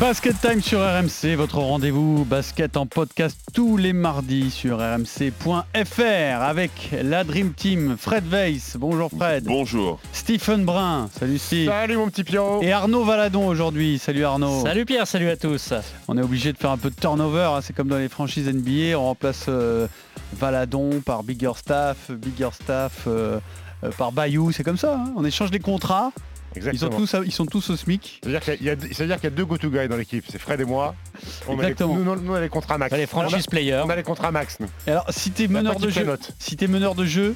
Basket Time sur RMC, votre rendez-vous basket en podcast tous les mardis sur rmc.fr avec la Dream Team, Fred Weiss, bonjour Fred, Bonjour. Stephen Brun, salut Steve, Salut mon petit Pierrot et Arnaud Valadon aujourd'hui, salut Arnaud. Salut Pierre, salut à tous. On est obligé de faire un peu de turnover, hein, c'est comme dans les franchises NBA, on remplace euh, Valadon par Bigger Staff, Bigger Staff euh, euh, par Bayou, c'est comme ça, hein. on échange les contrats, ils sont, tous, à- ils sont tous au SMIC. C'est-à-dire qu'il y, a- c'est-à-dire qu'il y a deux go-to guys dans l'équipe, c'est Fred et moi. On a les- nous, nous, nous, on a les contrats max. Les franchise on players. a, on a les contrats max, nous. Et alors si t'es On a meneur de jeu, si t'es meneur de jeu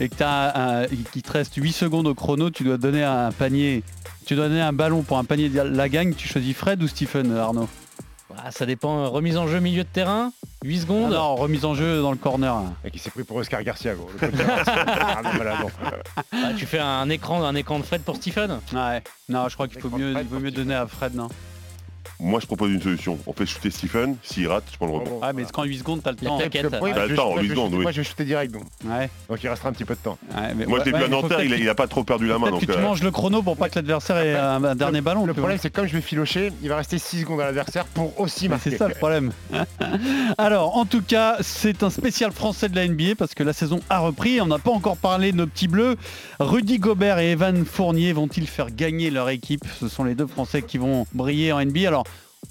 et que t'as un, qu'il te reste 8 secondes au chrono, tu dois donner un panier, tu dois donner un ballon pour un panier de la gagne, tu choisis Fred ou Stephen Arnaud? Ah, ça dépend. Remise en jeu milieu de terrain, 8 secondes. Alors remise en jeu dans le corner. Et qui s'est pris pour Oscar Garcia, gros. Le. Ah, tu fais un écran, un écran de Fred pour Stephen? Ouais. Non, je crois qu'il mieux, vaut mieux Stephen. donner à Fred, non? Moi, je propose une solution. On fait shooter Stephen. S'il rate, je prends le rebond. Bon, Ouais, mais quand 8 secondes, t'as le temps. oui, T'as le temps, moi, huit je vais secondes, shooter- oui. Moi, je vais shooter direct, donc. Ouais. Donc il restera un petit peu de temps. ouais, mais Moi, je l'ai ouais, vu à Nanterre, il, a- que- il a pas trop perdu la main. peut-être Donc, que tu euh, manges le chrono pour pas que l'adversaire ait un, un dernier ballon. Le problème, c'est que comme je vais filocher, il va rester 6 secondes à l'adversaire pour aussi marquer. C'est ça le problème. Alors, en tout cas, c'est un spécial français de la NBA parce que la saison a repris. On n'a pas encore parlé de nos petits bleus. Rudy Gobert et Evan Fournier vont-ils faire gagner leur équipe? Ce sont les deux Français qui vont briller en NBA. Alors,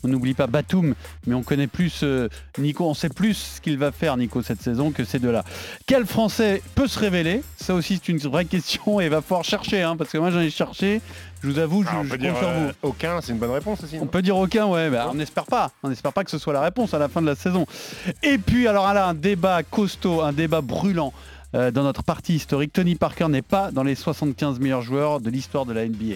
on n'oublie pas Batum, mais on connaît plus euh, Nico. On sait plus ce qu'il va faire, Nico, cette saison que ces deux-là. Quel Français peut se révéler? Ça aussi, c'est une vraie question et il va falloir chercher. hein, parce que moi, j'en ai cherché. Je vous avoue, je, Ah, on je peut compte dire sur vous. euh, aucun, c'est une bonne réponse aussi. On peut dire aucun, ouais, bah, on n'espère pas. On n'espère pas que ce soit la réponse à la fin de la saison. Et puis, alors là, un débat costaud, un débat brûlant euh, dans notre partie historique. Tony Parker n'est pas dans les 75 meilleurs joueurs de l'histoire de la NBA.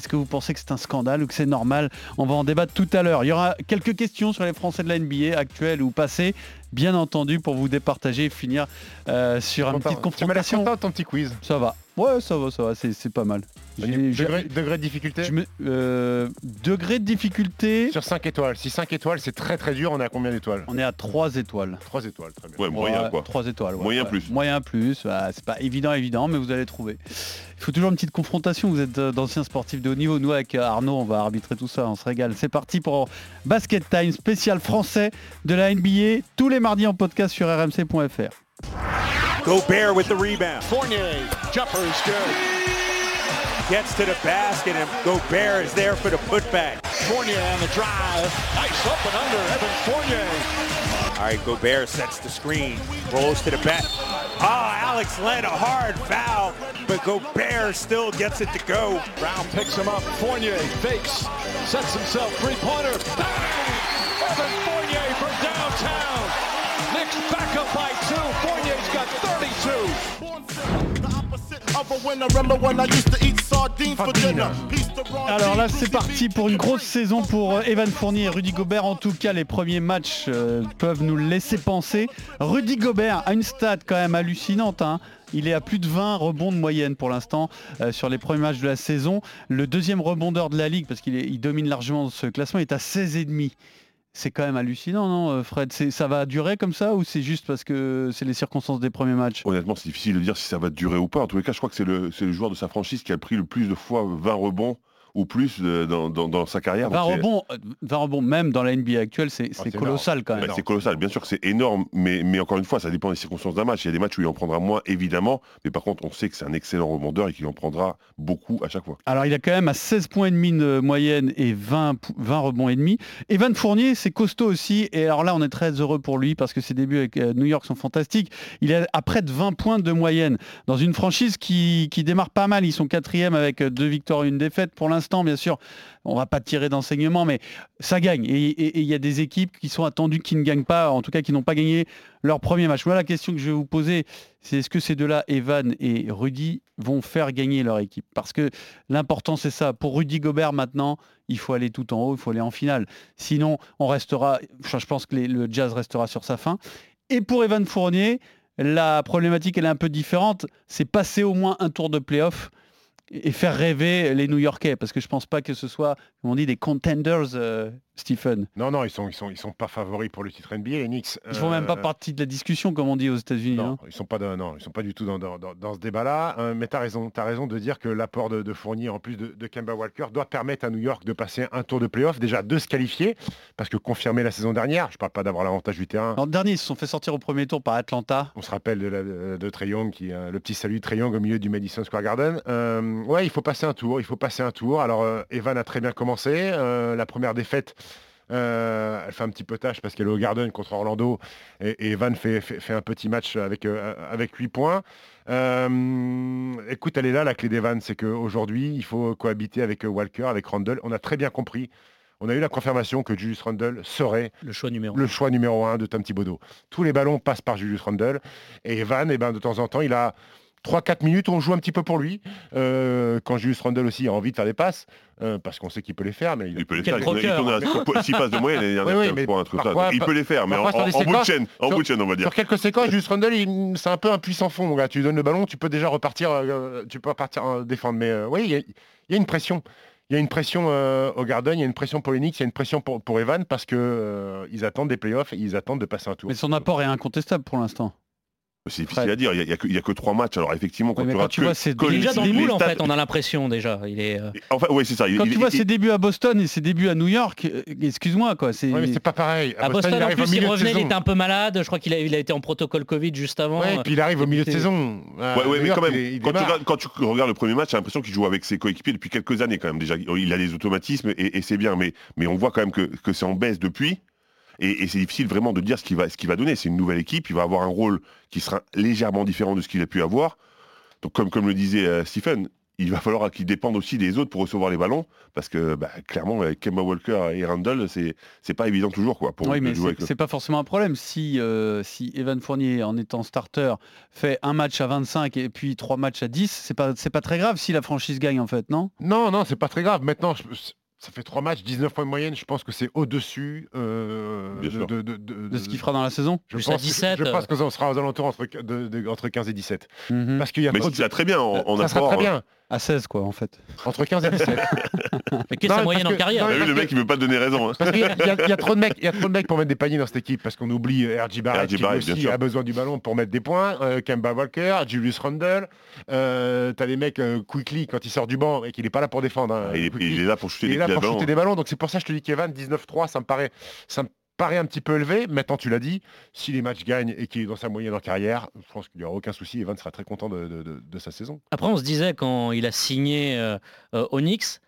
Est-ce que vous pensez que c'est un scandale ou que c'est normal? On va en débattre tout à l'heure. Il y aura quelques questions sur les Français de la NBA, actuels ou passés, bien entendu, pour vous départager et finir euh, sur une Content. petite Tu m'as l'air confrontation. content de ton petit quiz. Ça va. Ouais, ça va, ça va, c'est pas mal. Degré, degré de difficulté je me- euh, degré de difficulté, Sur 5 étoiles. Si 5 étoiles, c'est très très dur, on est à combien d'étoiles? On est à 3 étoiles. 3 étoiles, très bien. ouais, moyen, Ouais, quoi. 3 étoiles. ouais, Moyen ouais. plus. Moyen plus. bah, c'est pas évident, évident, mais vous allez trouver. Il faut toujours une petite confrontation. Vous êtes euh, d'anciens sportifs de haut niveau. Nous, avec euh, Arnaud, on va arbitrer tout ça. On se régale. C'est parti pour Basket Time spécial français de la NBA. Tous les mardis en podcast sur rmc.fr. Gobert with the rebound. Fournier. Jumper is good. Gets to the basket and Gobert is there for the putback. Fournier on the drive. Nice up and under Evan Fournier. All right, Gobert sets the screen. Rolls to the back. Ah, Alex Len, a hard foul, but Gobert still gets it to go. Brown picks him up. Fournier fakes, sets himself three-pointer. Bang! Evan Fournier from downtown. Knicks back up by two. Fournier's got 32. Alors là, c'est parti pour une grosse saison pour euh, Evan Fournier et Rudy Gobert. En tout cas, les premiers matchs euh, peuvent nous le laisser penser. Rudy Gobert a une stat quand même hallucinante. hein. Il est à plus de 20 rebonds de moyenne pour l'instant euh, sur les premiers matchs de la saison. Le deuxième rebondeur de la ligue, parce qu'il il domine largement ce classement, est à 16,5. C'est quand même hallucinant, non, euh, Fred? Ça va durer comme ça ou c'est juste parce que c'est les circonstances des premiers matchs? Honnêtement, c'est difficile de dire si ça va durer ou pas. En tous les cas, je crois que c'est le, le joueur de sa franchise qui a pris le plus de fois 20 rebonds ou plus dans, dans- dans sa carrière. 20 Donc, c'est- rebonds, 20 rebonds, même dans la NBA actuelle, c'est c'est colossal quand bah, même. c'est colossal. Bien sûr que c'est énorme, mais, mais encore une fois, ça dépend des circonstances d'un match. Il y a des matchs où il en prendra moins, évidemment, mais par contre, on sait que c'est un excellent rebondeur et qu'il en prendra beaucoup à chaque fois. Alors il a quand même à 16 points et demi de moyenne et 20, pou- 20 rebonds et demi. Evan Fournier, c'est costaud aussi. Et alors là, on est très heureux pour lui parce que ses débuts avec euh, New York sont fantastiques. Il est à près de 20 points de moyenne dans une franchise qui, qui démarre pas mal. Ils sont quatrième avec euh, deux victoires et une défaite pour l'instant, bien sûr. On va pas tirer d'enseignement, mais ça gagne. Et il y a des équipes qui sont attendues qui ne gagnent pas, en tout cas qui n'ont pas gagné leur premier match. Voilà la question que je vais vous poser, c'est est-ce que ces deux-là, Evan et Rudy, vont faire gagner leur équipe? Parce que l'important c'est ça. Pour Rudy Gobert maintenant, il faut aller tout en haut, il faut aller en finale. Sinon, on restera, je pense que le Jazz restera sur sa fin. Et pour Evan Fournier, la problématique elle est un peu différente, c'est passer au moins un tour de playoff et faire rêver les New-Yorkais, parce que je pense pas que ce soit, comme on dit, des contenders euh, Stephen. Non, non, ils sont, ils sont, ils sont pas favoris pour le titre NBA, les Knicks. Ils font même pas Euh, partie de la discussion, comme on dit aux États-Unis. Non, hein. ils sont pas dans- non, ils sont pas du tout dans, dans- ce débat-là. Euh, mais tu as raison, de dire que l'apport de, de Fournier, en plus de, de Kemba Walker, doit permettre à New York de passer un tour de playoff, déjà de se qualifier, parce que confirmé la saison dernière, je parle pas d'avoir l'avantage du terrain. L'an dernier, ils se sont fait sortir au premier tour par Atlanta. On se rappelle de, la, de Trae Young, qui, euh, le petit salut de Young au milieu du Madison Square Garden. Euh, ouais, il faut passer un tour, il faut passer un tour. Alors, euh, Evan a très bien commencé. Euh, la première défaite, euh, elle fait un petit peu tâche parce qu'elle est au Garden contre Orlando. Et, et Evan fait, fait- fait un petit match avec, euh, avec 8 points. Euh, écoute, elle est là, la clé d'Evan. C'est qu'aujourd'hui, il faut cohabiter avec euh, Walker, avec Randall. On a très bien compris. On a eu la confirmation que Julius Randall serait Le choix numéro le choix numéro un de Tom Thibodeau. Tous les ballons passent par Julius Randle. Et Evan, eh ben, de temps en temps, il a 3-4 minutes on joue un petit peu pour lui. Euh, quand Julius Randle aussi a envie de faire des passes, euh, parce qu'on sait qu'il peut les faire. Mais il- Il peut les faire. Il croqueur. tourne à 6 passes de moyenne Oui, oui, 15 mais points, un truc ça. Il peut les faire, mais en, en- en bout de chaîne, en sur- bout de chaîne, on va dire. Sur quelques séquences, Julius Randle, il- c'est un peu un puissant fond. mon gars. Tu lui donnes le ballon, tu peux déjà repartir, euh, tu peux repartir défendre. Mais euh, oui, il y, a- il y a une pression. Il y a une pression euh, au Garden, il y a une pression pour Knicks, il y a une pression pour, pour Evan parce que euh, ils attendent des playoffs et ils attendent de passer un tour. Mais son apport est incontestable pour l'instant. C'est difficile à dire. Il n'y a, que- il y a que trois matchs. Alors effectivement, quand Oui, tu quand tu vois ses déjà dans le les moule en fait, on a l'impression déjà. Il est, euh, Enfin, oui, c'est ça. Quand il- tu vois il- ses débuts à Boston et ses débuts à New York, euh, excuse-moi quoi, c'est Ouais, mais c'est pas pareil. À Boston, il en plus, il revenait, il était un peu malade. Je crois qu'il a, il a été en protocole Covid juste avant. Ouais, et puis il arrive au milieu de saison. Euh, Ouais, ouais, New mais York, quand même, tu regardes, quand tu regardes le premier match, j'ai l'impression qu'il joue avec ses coéquipiers depuis quelques années quand même déjà. Il a des automatismes et, et c'est bien, mais, mais on voit quand même que, que c'est en baisse depuis. Et, et c'est difficile vraiment de dire ce qu'il va, ce qu'il va donner. C'est une nouvelle équipe, il va avoir un rôle qui sera légèrement différent de ce qu'il a pu avoir. Donc comme, comme le disait euh, Stephen, il va falloir qu'il dépende aussi des autres pour recevoir les ballons, parce que bah, clairement, avec Kemba Walker et Randall, c'est c'est pas évident toujours quoi, pour Oui, mais jouer c'est- pas forcément un problème. Si, euh, si Evan Fournier, en étant starter, fait un match à 25 et puis trois matchs à 10, c'est pas, c'est pas très grave si la franchise gagne en fait, non? Non, non, c'est pas très grave. Maintenant, je- ça fait trois matchs, 19 points de moyenne. Je pense que c'est au-dessus euh, de, de, de- de- De ce qu'il fera dans la saison Je Plus pense, 17, je pense euh. qu'on sera aux alentours entre, de- de- entre 15 et 17. Mhm. Parce qu'il y a Mais c'est très bien en, en ça sera apport. très bien. À 16 quoi en fait. Entre 15 et 17. Mais qu'est-ce Non, sa moyenne en carrière non, le mec, il veut pas te donner raison. hein. Parce qu'il y, a- y y trop de mecs, il y a trop de mecs pour mettre des paniers dans cette équipe parce qu'on oublie euh, RJ Barrett qui Barrett, aussi a besoin du ballon pour mettre des points, euh, Kemba Walker, Julius Randle, euh, t'as les mecs euh, quickly quand il sort du banc et qu'il est pas là pour défendre. hein, Il est, il est là pour shooter il des est là pour shooter des ballons, donc c'est pour ça que je te dis qu'Evan 19-3, ça me paraît, ça me un petit peu élevé. Maintenant, tu l'as dit, si les matchs gagnent et qu'il est dans sa moyenne en carrière, je pense qu'il n'y aura aucun souci. Evan sera très content de sa saison. Après, on se disait quand il a signé euh, euh, Onyx,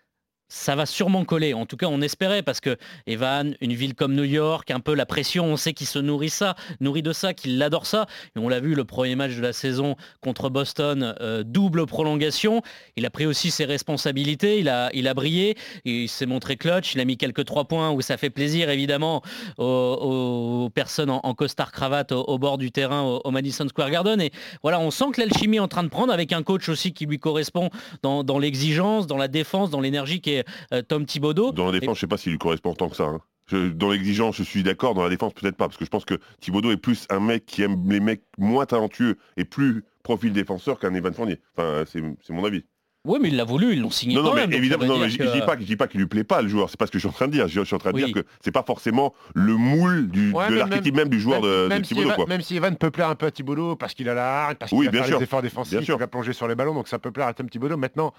ça va sûrement coller. En tout cas, on espérait parce que Evan, une ville comme New York, un peu la pression, on sait qu'il se nourrit ça, nourrit de ça, qu'il adore ça. Et on l'a vu le premier match de la saison contre Boston, euh, double prolongation. Il a pris aussi ses responsabilités, il a, il a brillé, il s'est montré clutch, il a mis quelques trois points où ça fait plaisir évidemment aux, personnes en, en costard cravate au, bord du terrain au, Madison Square Garden. Et voilà, on sent que l'alchimie est en train de prendre avec un coach aussi qui lui correspond dans l'exigence, dans la défense, dans l'énergie qui est euh, Tom Thibodeau. Dans la défense, je sais pas s'il lui correspond tant que ça. hein. Je- dans l'exigence, je suis d'accord. Dans la défense, peut-être pas, parce que je pense que Thibodeau est plus un mec qui aime les mecs moins talentueux et plus profil défenseur qu'un Evan Fournier. Enfin, c'est mon avis. Oui, mais ils l'ont voulu, ils l'ont signé Non, quand non, mais évidemment, non, mais je, je que- dis pas, je dis pas qu'il lui plaît pas le joueur. C'est pas ce que je suis en train de dire. Je, je suis en train de Oui. dire que c'est pas forcément le moule du, Ouais, de l'archétype même, du joueur même, de, de même si Thibodeau, Evan, quoi. même si Evan peut plaire un peu à Thibodeau parce qu'il a la hargne, parce qu'il Oui, va bien faire sûr. les efforts Bien défensifs, sûr. il va plonger sur les ballons, donc ça peut plaire à Tom Thibodeau. Maintenant,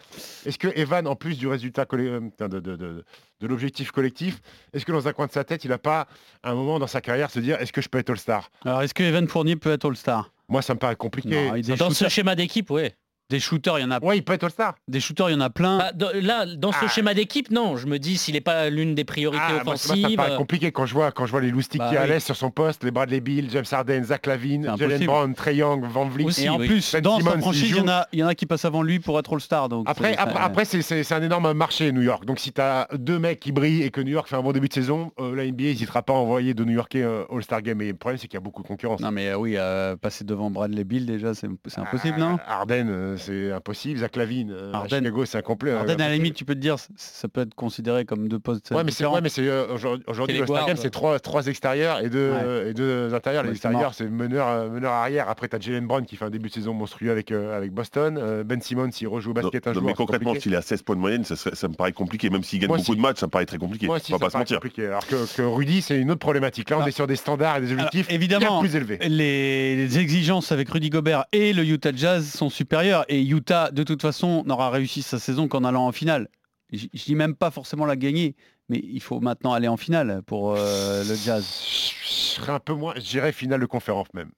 est-ce que Evan, en plus du résultat euh, de, de- de- de l'objectif collectif, est-ce que dans un coin de sa tête, il n'a pas un moment dans sa carrière se dire est-ce que je peux être All-Star? Alors est-ce que Evan Fournier peut être All-Star? Moi, ça me paraît compliqué. Non, il- Dans ce schéma d'équipe, oui. Des shooters, il y en a Ouais, il peut être All-Star. des shooters, il y en a plein. Bah, dans- là, dans ce Ah. schéma d'équipe, non. Je me dis s'il n'est pas l'une des priorités Ah, moi, ça me offensives. paraît compliqué quand je vois, quand je vois les loustiques Bah qui oui. l'aise sur son poste, les Bradley Bill, James Harden, Zach Lavine, Jalen. Brown, Trey Young, Van Vliet. Aussi, et en oui. plus, Ben dans Simmons, sa il franchise, il y, en joue. a, il y en a qui passent avant lui pour être All-Star. Donc Après, après, ça- après, c'est- c'est c'est un énorme marché, New York. Donc si tu as deux mecs qui brillent et que New York fait un bon début de saison, euh, la NBA n'hésitera pas à envoyer de New Yorkais euh, All-Star Game. Et le problème, c'est qu'il y a beaucoup de concurrence. Non mais euh, oui, euh, passer devant Bradley Bill déjà, c'est c'est impossible, Ah, non? Harden, euh, c'est impossible. Zach Lavine, euh, à Harden- Chicago, c'est incomplet. Harden, à la limite, tu peux te dire, ça peut être considéré comme deux postes Ouais, mais c'est différents. ouais, mais c'est euh, aujourd'hui le All-Star guards, Game, c'est trois, trois extérieurs et deux, Ouais. euh, et deux intérieurs. Ouais, les extérieurs, c'est meneur, euh, meneur arrière. Après, tu as Jalen Brown qui fait un début de saison monstrueux avec, euh, avec Boston. Euh, ben Simmons, s'il rejoue au Non, basket un non, jour. mais concrètement, s'il est à 16 points de moyenne, ça, serait- ça me paraît compliqué. Même s'il gagne Moi beaucoup de matchs, ça me paraît très compliqué. Moi on aussi, va ça pas se mentir. compliqué. Alors que, que Rudy, c'est une autre problématique. Là, on Alors- est sur des standards et des objectifs Alors, évidemment, bien plus élevés. les, les exigences avec Rudy Gobert et le Utah Jazz sont supérieures et Utah de toute façon n'aura réussi sa saison qu'en allant en finale. Je dis même pas forcément la gagner, mais il faut maintenant aller en finale pour euh, le Jazz. Un peu moins, je dirais finale de conférence même.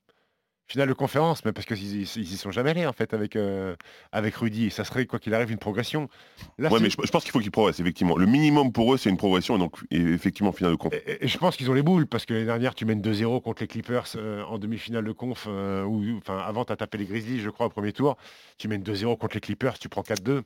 Finale de conférence, mais parce qu'ils ils, y sont jamais allés en fait avec, euh, avec Rudy. Et ça serait quoi qu'il arrive une progression. Là, Ouais, mais je, je pense qu'il faut qu'ils progressent, effectivement. Le minimum pour eux, c'est une progression, et donc et effectivement, finale de conf. Et, je pense qu'ils ont les boules parce que l'année dernière tu mènes 2-0 contre les Clippers euh, en demi-finale de conf euh, ou enfin avant tu as tapé les Grizzlies je crois au premier tour tu mènes 2-0 contre les Clippers tu prends 4-2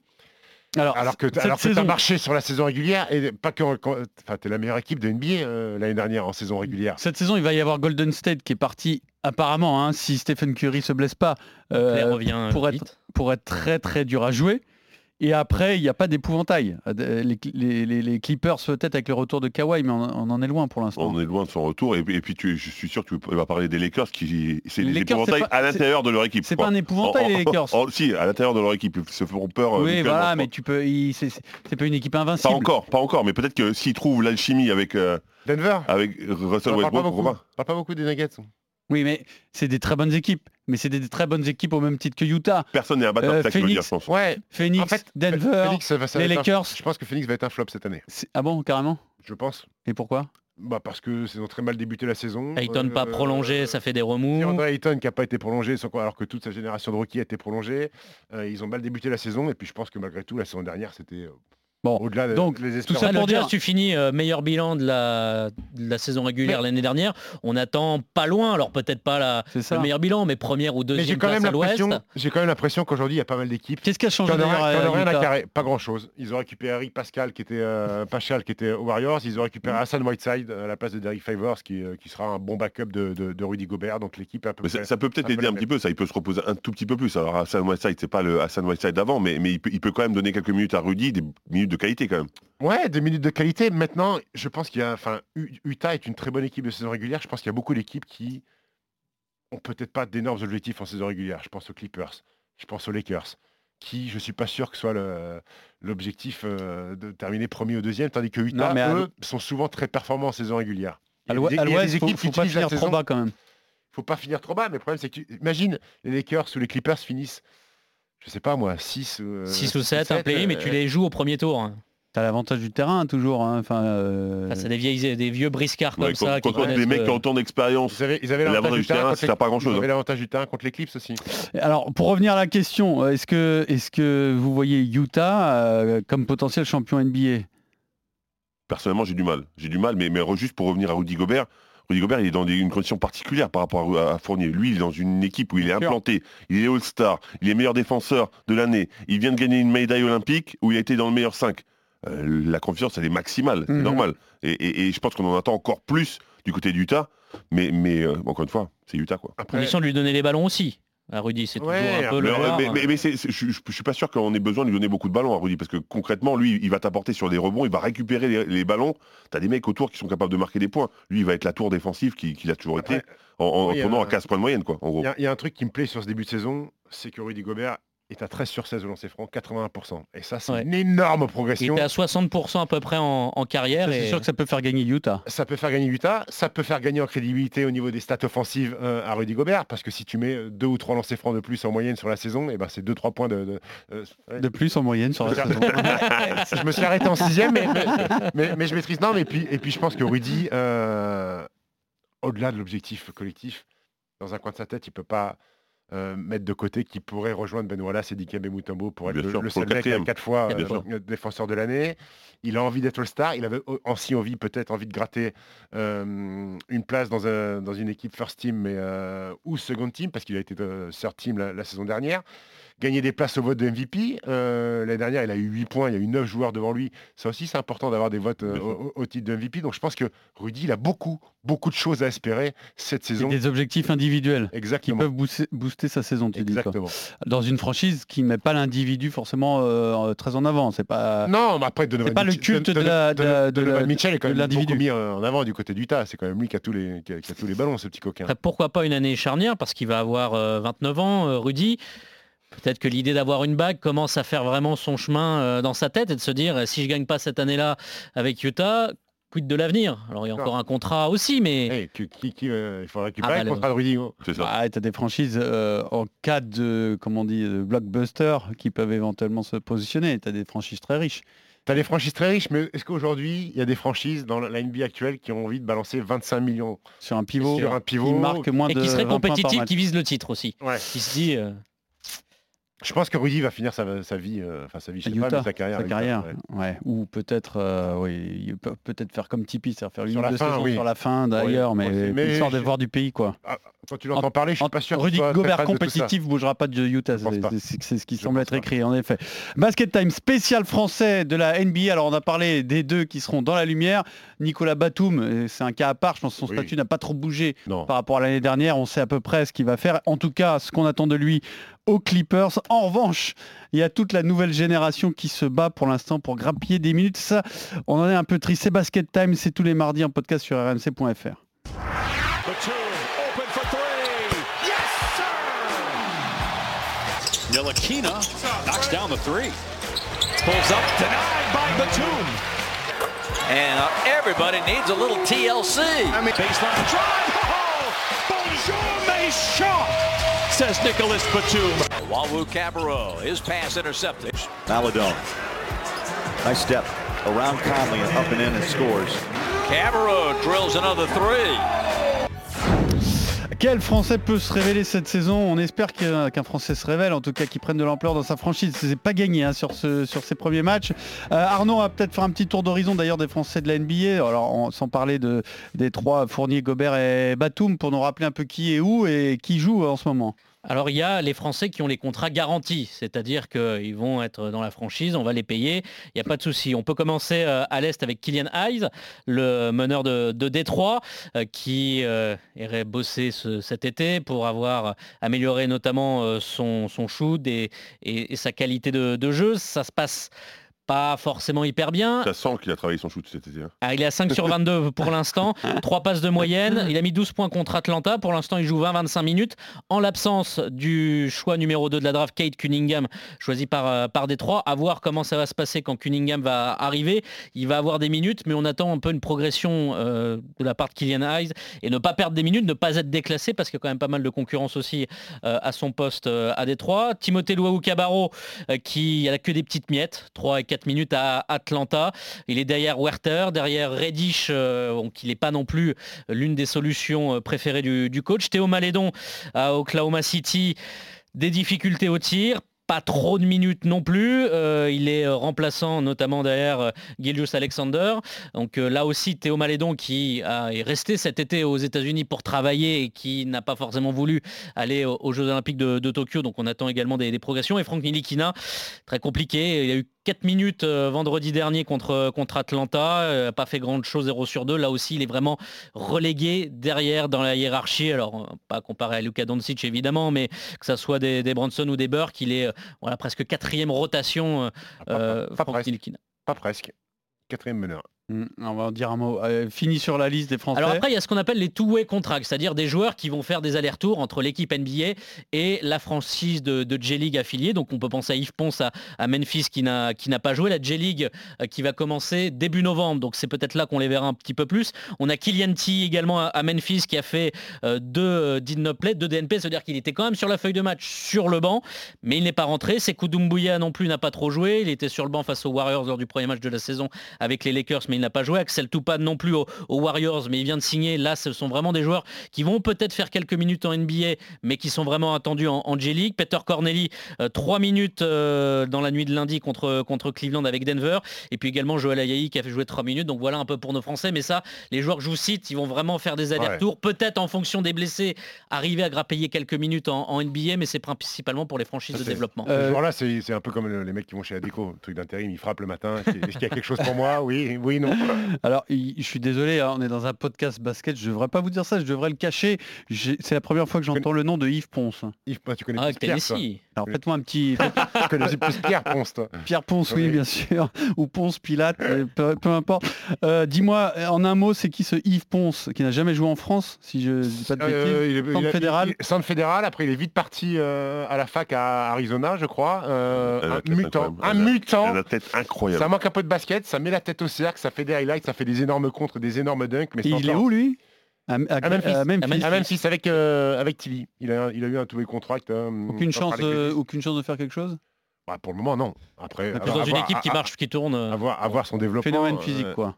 Alors, alors que cette alors que tu as marché sur la saison régulière et pas que enfin tu es la meilleure équipe de NBA euh, l'année dernière en saison régulière Cette saison, il va y avoir Golden State qui est parti apparemment, hein, si Stephen Curry se blesse pas, euh, revient pour être- vite. pour être très très dur à jouer. Et après, il n'y a pas d'épouvantail. Euh, Les, les- les- les Clippers peut-être avec le retour de Kawhi, mais on, on en est loin pour l'instant. On est loin de son retour. Et, puis- et puis, tu, je suis sûr que tu vas parler des Lakers, qui c'est Les des Lakers, épouvantails c'est pas- à l'intérieur de leur équipe. C'est pas un épouvantail, les Lakers. si, à l'intérieur de leur équipe, ils se feront peur. euh, oui, voilà, mais tu peux, c'est pas une équipe invincible. Pas encore, pas encore, mais peut-être que s'ils trouvent l'alchimie avec, euh, Denver avec Russell Westbrook, on parle pas beaucoup des Nuggets Oui, mais c'est des très bonnes équipes. Mais c'est des très bonnes équipes au même titre que Utah, personne n'est un batteur, Euh, c'est ça que je veux dire, Phoenix. je pense. ouais Phoenix, en fait Denver. Phoenix, ça va- ça les un- Lakers. je pense que Phoenix va être un flop cette année C'est- Ah bon, carrément? Je pense Et pourquoi? Bah parce que ont très mal débuté la saison Ayton pas Euh, prolongé, ça fait des remous. André Ayton qui n'a pas été prolongé, alors que toute sa génération de rookies a été prolongée. Euh, ils ont mal débuté la saison et puis je pense que malgré tout, la saison dernière, c'était euh, Bon, au-delà de donc, les tout ça pour dire- tu finis euh, meilleur bilan de la, de la saison régulière l'année dernière. On attend pas loin, alors peut-être pas la, C'est ça. le meilleur bilan, mais première ou Mais j'ai deuxième quand place même à l'ouest. l'impression, j'ai quand même l'impression qu'aujourd'hui, il y a pas mal d'équipes Qu'est-ce qui a changé d'ailleurs rien, à carrer. Pas grand-chose. Ils ont récupéré Eric Pascal qui était euh, Pachal qui était aux Warriors. Ils ont récupéré Mm. Hassan Whiteside euh, à la place de Derrick Favors qui, euh, qui sera un bon backup de, de, de Rudy Gobert. Donc l'équipe peu Mais ça, ça peut peut-être la un petit peu, ça, il peut se reposer un tout petit peu plus. Alors Hassan Whiteside, c'est pas le Hassan Whiteside d'avant, mais, mais il, peut, il peut quand même donner quelques minutes à Rudy, des minutes de qualité quand même. Ouais, des minutes de qualité. Maintenant, je pense qu'il y a. Enfin, Utah est une très bonne équipe de saison régulière. Je pense qu'il y a beaucoup d'équipes qui ont peut-être pas d'énormes objectifs en saison régulière. Je pense aux Clippers, je pense aux Lakers, qui je suis pas sûr que soit le- l'objectif euh, de terminer premier ou deuxième, tandis que Utah, Non, mais à eux, sont souvent très performants en saison régulière. Il À y a l'ou- des- à il l'ouest, faut, équipes qui faut pas finir trop saison. bas quand même. faut pas finir trop bas, mais le problème c'est que tu... imagine les Lakers ou les Clippers finissent, je sais pas moi, 6 ou 6 ou 7, un play, mais tu les joues au premier tour. hein. T'as l'avantage du terrain toujours. hein. Enfin, euh, Enfin, c'est des, vieilles, des vieux briscards comme Ouais, quand ça. quand qui on a des mecs qui ont autant d'expérience, Ils avaient, ils avaient l'avantage l'avantage du du terrain, ça sert pas grand ils chose. avaient l'avantage du terrain contre les Clips aussi. Alors, pour revenir à la question, est-ce que, est que vous voyez Utah euh, comme potentiel champion NBA Personnellement, j'ai du mal. J'ai du mal, mais, mais juste pour revenir à Rudy Gobert, Rudy Gobert, il est dans des- une condition particulière par rapport à, à Fournier. Lui, il est dans une équipe où il est Bien sûr. implanté, il est All-Star, il est meilleur défenseur de l'année, il vient de gagner une médaille olympique où il a été dans le meilleur 5. Euh, la confiance, elle est maximale, c'est Mhm. normal. Et, et- et je pense qu'on en attend encore plus du côté d'Utah, mais, mais euh, encore une fois, c'est Utah. Quoi. À condition de lui donner les ballons aussi. À Rudy, c'est toujours un peu Mais, le mais- mais- mais c'est- c'est- je, je- je suis pas sûr qu'on ait besoin de lui donner beaucoup de ballons à Rudy, parce que concrètement, lui, il va t'apporter sur des rebonds, il va récupérer les, les ballons. Tu as des mecs autour qui sont capables de marquer des points. Lui, il va être la tour défensive qu'il qu'il a toujours Après, été, en, en oui, tournant euh, à 15 points de moyenne, quoi, en gros. Il y, y a un truc qui me plaît sur ce début de saison, c'est que Rudy Gobert est à 13 sur 16 au lancer franc, 81%. Et ça, c'est Ouais. une énorme Il progression. était à 60% à peu près en, en carrière. C'est et... sûr que ça peut faire gagner Utah. Ça peut faire gagner Utah, ça peut faire gagner en crédibilité au niveau des stats offensives euh, à Rudy Gobert, parce que si tu mets deux ou trois lancers francs de plus en moyenne sur la saison, et ben c'est 2-3 points de... de- euh, ouais. De plus en moyenne sur la Je me saison. suis- je me suis arrêté en sixième, mais, mais, mais- mais je maîtrise. Non, mais puis, et puis je pense que Rudy, euh, au-delà de l'objectif collectif, dans un coin de sa tête, il peut pas euh, mettre de côté qui pourrait rejoindre Ben Wallace et Dikembe Mutombo pour être Bien le, sûr, le seul mec avec quatre fois euh, euh, défenseur de l'année. Il a envie d'être All-Star. Il avait au- aussi envie, peut-être, envie de gratter euh, une place dans, un- dans une équipe first team mais, ou second team, parce qu'il a été third team la, la saison dernière. Gagner des places au vote de MVP. Euh, L'année dernière, il a eu 8 points, il y a eu 9 joueurs devant lui. Ça aussi, c'est important d'avoir des votes euh, au, au titre de MVP. Donc je pense que Rudy, il a beaucoup, beaucoup de choses à espérer cette saison. des objectifs individuels qui Exactement. peuvent booster, booster sa saison, tu dis. Exactement. Dans une franchise qui met pas l'individu forcément euh, très en avant. C'est pas. Non, mais après, Donovan C'est pas le culte de la- de Mitchell est quand même beaucoup mis en avant du côté du tas. C'est quand même lui qui a tous les, qui a, qui a tous les ballons, ce petit coquin. Après, pourquoi pas une année charnière parce qu'il va avoir euh, 29 ans, euh, Rudy. Peut-être que l'idée d'avoir une bague commence à faire vraiment son chemin euh, dans sa tête et de se dire euh, si je gagne pas cette année-là avec Utah, quid de l'avenir? Alors il y a encore un contrat aussi, mais Eh, qui, qui- qui, euh, il faudrait Ah, récupérer bah, le contrat de Rudy. C'est ça. Bah, tu as des franchises euh, en cas de, comment on dit, de blockbuster qui peuvent éventuellement se positionner. Tu as des franchises très riches. T'as des franchises très riches, mais est-ce qu'aujourd'hui, il y a des franchises dans la NBA actuelle qui ont envie de balancer 25 millions Sur un pivot, sur un pivot qui marque moins et de qui serait 20 points par compétitif, qui vise le titre aussi. Ouais. Qui se dit euh, Je pense que Rudy va finir sa, sa vie, euh, enfin sa vie, je sais pas, mais sa carrière. sa à Utah, carrière, ouais. ouais. Ou peut-être, euh, oui, peut faire comme Tipeee, c'est-à-dire faire une Sur ou la deux fin, oui. sur la fin d'ailleurs, Ouais, mais, mais histoire de voir du pays quoi. Ah, quand tu l'entends parler, je suis pas sûr. Rudy Gobert compétitif bougera pas de Utah, c'est- ce qui Je semble être pas. écrit en effet. Basket Time spécial français de la NBA. Alors on a parlé des deux qui seront dans la lumière. Nicolas Batum, euh, c'est un cas à part. Je pense que son Oui. statut n'a pas trop bougé Non. par rapport à l'année dernière. On sait à peu près ce qu'il va faire. En tout cas, ce qu'on attend de lui aux Clippers. En revanche, il y a toute la nouvelle génération qui se bat pour l'instant pour grappiller des minutes. Ça, on en est un peu triste. C'est Basket Time, c'est tous les mardis en podcast sur rmc.fr. Nilakina knocks down the three. Pulls up, denied by Batum. And uh, everybody needs a little TLC. I mean, Baseline drive. Oh, bonjour, mes chants, says Nicholas Batum. Wawu Cabarro, his pass intercepted. Maladone. Nice step around Conley and up and in and scores. Cabarro drills another three. Quel Français peut se révéler cette saison? On espère qu'un Français se révèle, en tout cas qu'il prenne de l'ampleur dans sa franchise. C'est pas gagné hein, sur, ce, sur ces premiers matchs. Euh, Arnaud va peut-être faire un petit tour d'horizon d'ailleurs des Français de la NBA. Sans parler de, des trois Fournier, Gobert et Batum pour nous rappeler un peu qui est où et qui joue en ce moment. Alors il y a les Français qui ont les contrats garantis, c'est-à-dire qu'ils vont être dans la franchise, on va les payer, il n'y a pas de souci. On peut commencer euh, à l'Est avec Kylian Hayes, le meneur de, Détroit, euh, qui euh, irait bosser ce- cet été pour avoir amélioré notamment son, shoot et, sa qualité de jeu. Ça se passe pas forcément hyper bien. Ça sent qu'il a travaillé son shoot cet été. hein. Ah, il est à 5 sur 22 pour l'instant, 3 passes de moyenne. Il a mis 12 points contre Atlanta. Pour l'instant, il joue 20-25 minutes. En l'absence du choix numéro 2 de la draft, Kate Cunningham, choisi par, euh, par Détroit. À voir comment ça va se passer quand Cunningham va arriver. Il va avoir des minutes, mais on attend un peu une progression euh, de la part de Kylian Hayes et ne pas perdre des minutes, ne pas être déclassé parce qu'il y a quand même pas mal de concurrence aussi euh, à son poste euh, à Détroit. Timothée Luau Cabarro qui a que des petites miettes, 3 et 4 minutes à Atlanta. Il est derrière Werther, derrière Reddish, euh, donc il n'est pas non plus l'une des solutions euh, préférées du, coach. Théo Malédon à Oklahoma City, des difficultés au tir. Pas trop de minutes non plus. Euh, il est remplaçant notamment derrière euh, Alexander. Donc là aussi Théo Malédon qui est resté cet été aux États-Unis pour travailler et qui n'a pas forcément voulu aller aux, Jeux Olympiques de, Tokyo. Donc on attend également des, des progressions. Et Franck Nilikina, très compliqué. Il a eu 4 minutes euh, vendredi dernier contre, contre Atlanta. Euh, pas fait grande chose 0 sur 2. Là aussi il est vraiment relégué derrière dans la hiérarchie. Alors euh, pas comparé à Luka Doncic évidemment, mais que ça soit des, des Bronson ou des Burke, il est euh, voilà, presque quatrième rotation. euh, pas- euh, pas presque. Pas presque. Quatrième meneur. Hmm, On va en dire un mot. Euh, fini sur la liste des Français. Alors après, il y a ce qu'on appelle les two-way contracts, c'est-à-dire des joueurs qui vont faire des allers-retours entre l'équipe NBA et la franchise de, de J-League affiliée. Donc on peut penser à Yves Ponce à, Memphis qui n'a pas joué. La J-League euh, qui va commencer début novembre. Donc c'est peut-être là qu'on les verra un petit peu plus. On a Kylian T également à, Memphis qui a fait euh, deux did not play, deux DNP, c'est-à-dire qu'il était quand même sur la feuille de match, sur le banc, mais il n'est pas rentré. Sekou Doumbouya non plus n'a pas trop joué. Il était sur le banc face aux Warriors lors du premier match de la saison avec les Lakers, mais il n'a pas joué. Axel Toupad non plus aux, Warriors, mais il vient de signer. Là, ce sont vraiment des joueurs qui vont peut-être faire quelques minutes en NBA, mais qui sont vraiment attendus en, en G-League. Peter Corneli, 3 minutes dans la nuit de lundi contre, contre Cleveland avec Denver. Et puis également Joël Ayayi qui a fait jouer 3 minutes. Donc voilà un peu pour nos Français. Mais ça, les joueurs que je vous cite, ils vont vraiment faire des allers-retours. Peut-être en fonction des blessés, arriver à grappiller quelques minutes en, NBA, mais c'est principalement pour les franchises de développement. Euh... là, c'est un peu comme les mecs qui vont chez Adeco, truc d'intérim, ils frappent le matin. Est-ce qu'il y a quelque chose pour moi? Oui, oui, non. Alors, je suis désolé, hein, on est dans un podcast basket, je devrais pas vous dire ça, je devrais le cacher. C'est la première fois que j'entends le nom de Yves Ponce. Yves, bah, tu connais ah, Pierre, Alors faites-moi un petit. tu connais plus Pierre Ponce, toi. Pierre Ponce, oui, bien sûr. Ou Ponce Pilate, peu, importe. Euh, dis-moi, en un mot, c'est qui ce Yves Ponce qui n'a jamais joué en France, si je dis pas de euh, bêtises? Centre fédéral? Centre fédéral. Après, il est vite parti euh, à la fac à Arizona, je crois. un mutant, un mutant. La tête incroyable. Ça manque un peu de basket, ça met la tête au cercle, ça fait des highlights, ça fait des énormes contres, des énormes dunks. Mais il est où lui? À, Memphis, avec, avec Tilly. Il a, il a eu un tout contract. aucune, chance, aucune chance de faire quelque chose? Bah, pour le moment, non. Après, dans une équipe qui marche, qui tourne. Avoir, avoir son développement. Phénomène physique, quoi.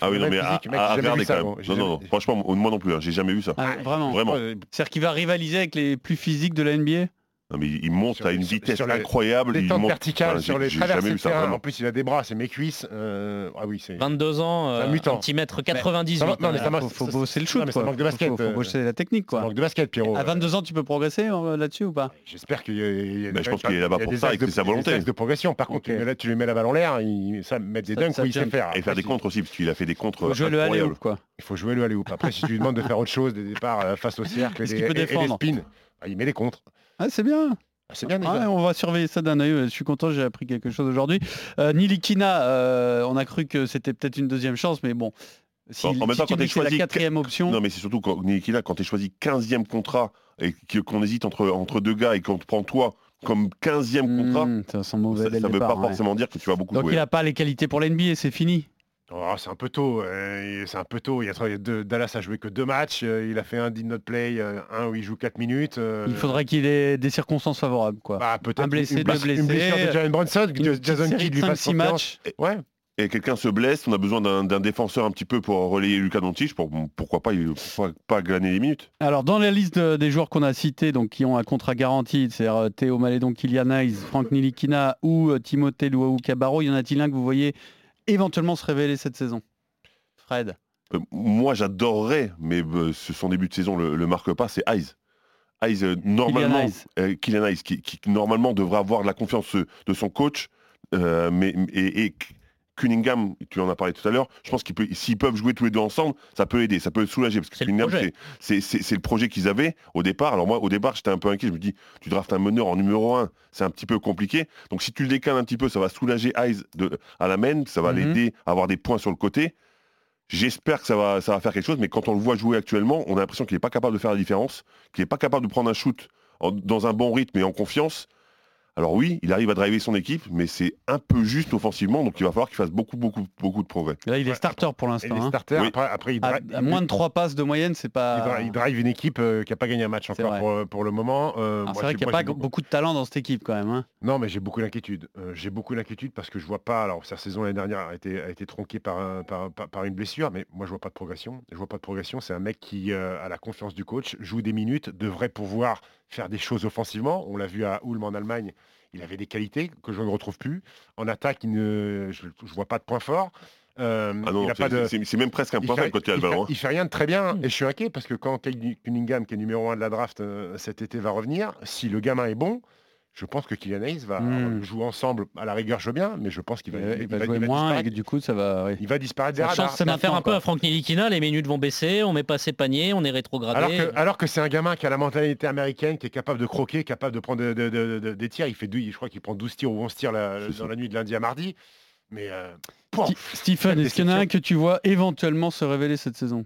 Ah oui, non, mais à, regarder quand même. Non, non, franchement, moi non plus, hein, j'ai jamais vu ça. Ah, vraiment. vraiment. C'est-à-dire qu'il va rivaliser avec les plus physiques de la NBA non, mais il monte à une vitesse incroyable. Les temps verticales sur les traversées de terrain. En plus, il a des bras, c'est mes cuisses. Euh, ah oui, c'est 22 ans, euh, un centimètre 98. non, mais ça faut, faut bosser le shoot. ça manque de basket. Faut, faut, bosser la technique, quoi. Ça manque de basket, Pierrot. À 22 ans, tu peux progresser euh, là-dessus ou pas? J'espère qu'il y a. Je pense qu'il est là-bas pour ça et que c'est sa volonté. de progression. Par contre, tu lui mets la balle en l'air, ça met des dunks, il sait faire. Et faire des contres aussi, parce qu'il a fait des contres. Il faut jouer le aller quoi? Il faut jouer le aller Après, si tu lui demandes de faire autre chose, des départs face au cercle et des spins, bah, il met les contres. Ah, c'est bien. C'est bien. Ah, on va surveiller ça d'un œil. Je suis content, j'ai appris quelque chose aujourd'hui. Euh, Nilikina, euh, on a cru que c'était peut-être une deuxième chance, mais bon. Si, en même temps, quand tu choisi la quatrième option. Non, mais c'est surtout quand Nilikina, quand tu choisi 15e contrat et qu'on hésite entre, entre deux gars et qu'on te prend toi comme 15e contrat, hmm, ça ne veut pas forcément dire que tu vas beaucoup Donc il n'a pas les qualités pour l'NBA, c'est fini. Oh, c'est un peu tôt. Hein, c'est un peu tôt. Il a, Dallas a joué que deux matchs. Euh, il a fait un did not play, euh, un où il joue 4 minutes. Euh, il faudrait qu'il ait des circonstances favorables. Quoi. Bah, un blessé, deux blessés. Une blessure de Jalen Brunson, Jason Kidd lui fasse matchs. Ouais. Et quelqu'un se blesse, on a besoin d'un défenseur un petit peu pour relayer Lucas Doncic, pour, pourquoi pas, pourquoi pas gagner les minutes. Alors dans la liste des joueurs qu'on a cités, donc qui ont un contrat garanti, c'est-à-dire Théo Malédon, Kylian Hayes, Franck Nilikina ou Timothée Luau Cabarro, y en a-t-il un que vous voyez éventuellement se révéler cette saison. Fred. Euh, Moi, j'adorerais, mais euh, son début de saison le, le marque pas, c'est Hayes. Hayes, euh, normalement, Kylian Hayes, qui, normalement devrait avoir la confiance de son coach, mais, et, Cunningham, tu en as parlé tout à l'heure, je pense qu'ils s'ils peuvent jouer tous les deux ensemble, ça peut aider, ça peut soulager, parce que Cunningham, c'est le projet qu'ils avaient au départ. Alors moi, au départ, j'étais un peu inquiet, je me dis, tu draftes un meneur en numéro 1, c'est un petit peu compliqué. Donc si tu le décales un petit peu, ça va soulager de, à la main, ça va mhm. l'aider à avoir des points sur le côté. J'espère que ça va, ça va faire quelque chose, mais quand on le voit jouer actuellement, on a l'impression qu'il n'est pas capable de faire la différence, qu'il n'est pas capable de prendre un shoot dans un bon rythme et en confiance. Alors oui, il arrive à driver son équipe, mais c'est un peu juste offensivement, donc il va falloir qu'il fasse beaucoup, beaucoup, beaucoup de progrès. Là, il est starter pour l'instant. Hein. starter. Après, il à, moins de trois passes de moyenne, c'est pas. Il drive, une équipe euh, qui n'a pas gagné un match encore pour, pour, le moment. Euh, c'est vrai qu'il n'y a pas beaucoup de talent dans cette équipe quand même. Hein. Non, mais j'ai beaucoup d'inquiétude. Euh, j'ai beaucoup d'inquiétude parce que je vois pas. Alors sa saison l'année dernière a été, a été tronquée par, par, par, une blessure, mais moi je vois pas de progression. Je vois pas de progression. C'est un mec qui a la confiance du coach, joue des minutes, devrait pouvoir faire des choses offensivement. On l'a vu à Ulm en Allemagne il avait des qualités que je ne retrouve plus. En attaque, je ne vois pas de point fort. Euh, c'est même presque un point fort quand il a le ballon. Il, fait rien de très bien et je suis inquiet parce que quand Cunningham, qui est numéro 1 de la draft euh, cet été, va revenir, si le gamin est bon, je pense que Kylian Hayes va hmm. jouer ensemble. À la rigueur, je veux bien, mais je pense qu'il va, il, va, jouer moins et du coup, ça va. Il va disparaître des radars. Ça va faire un peu à Franck Nilikina. Les minutes vont baisser, on met pas ses paniers, on est rétrogradé. Alors que, alors que c'est un gamin qui a la mentalité américaine, qui est capable de croquer, capable de prendre des tirs. Il fait, je crois qu'il prend 12 tirs ou 11 tirs dans la nuit de lundi à mardi. Mais euh, Stephen, est-ce qu'il y en a un que tu vois éventuellement se révéler cette saison?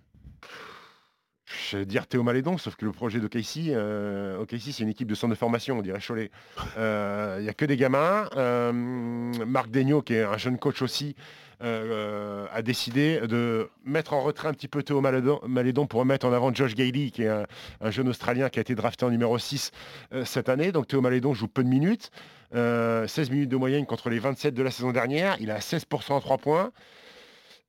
Je vais dire Théo Malédon, sauf que le projet de Casey, euh, c'est une équipe de centre de formation, on dirait Cholet. Il euh, n'y a que des gamins. Euh, Marc Degnaud, qui est un jeune coach aussi, euh, a décidé de mettre en retrait un petit peu Théo Malédon, pour remettre en avant Josh Gailey, qui est un, jeune Australien qui a été drafté en numéro 6 cette année. Donc Théo Malédon joue peu de minutes. 16 minutes de moyenne contre les 27 de la saison dernière. Il a 16% en 3 points.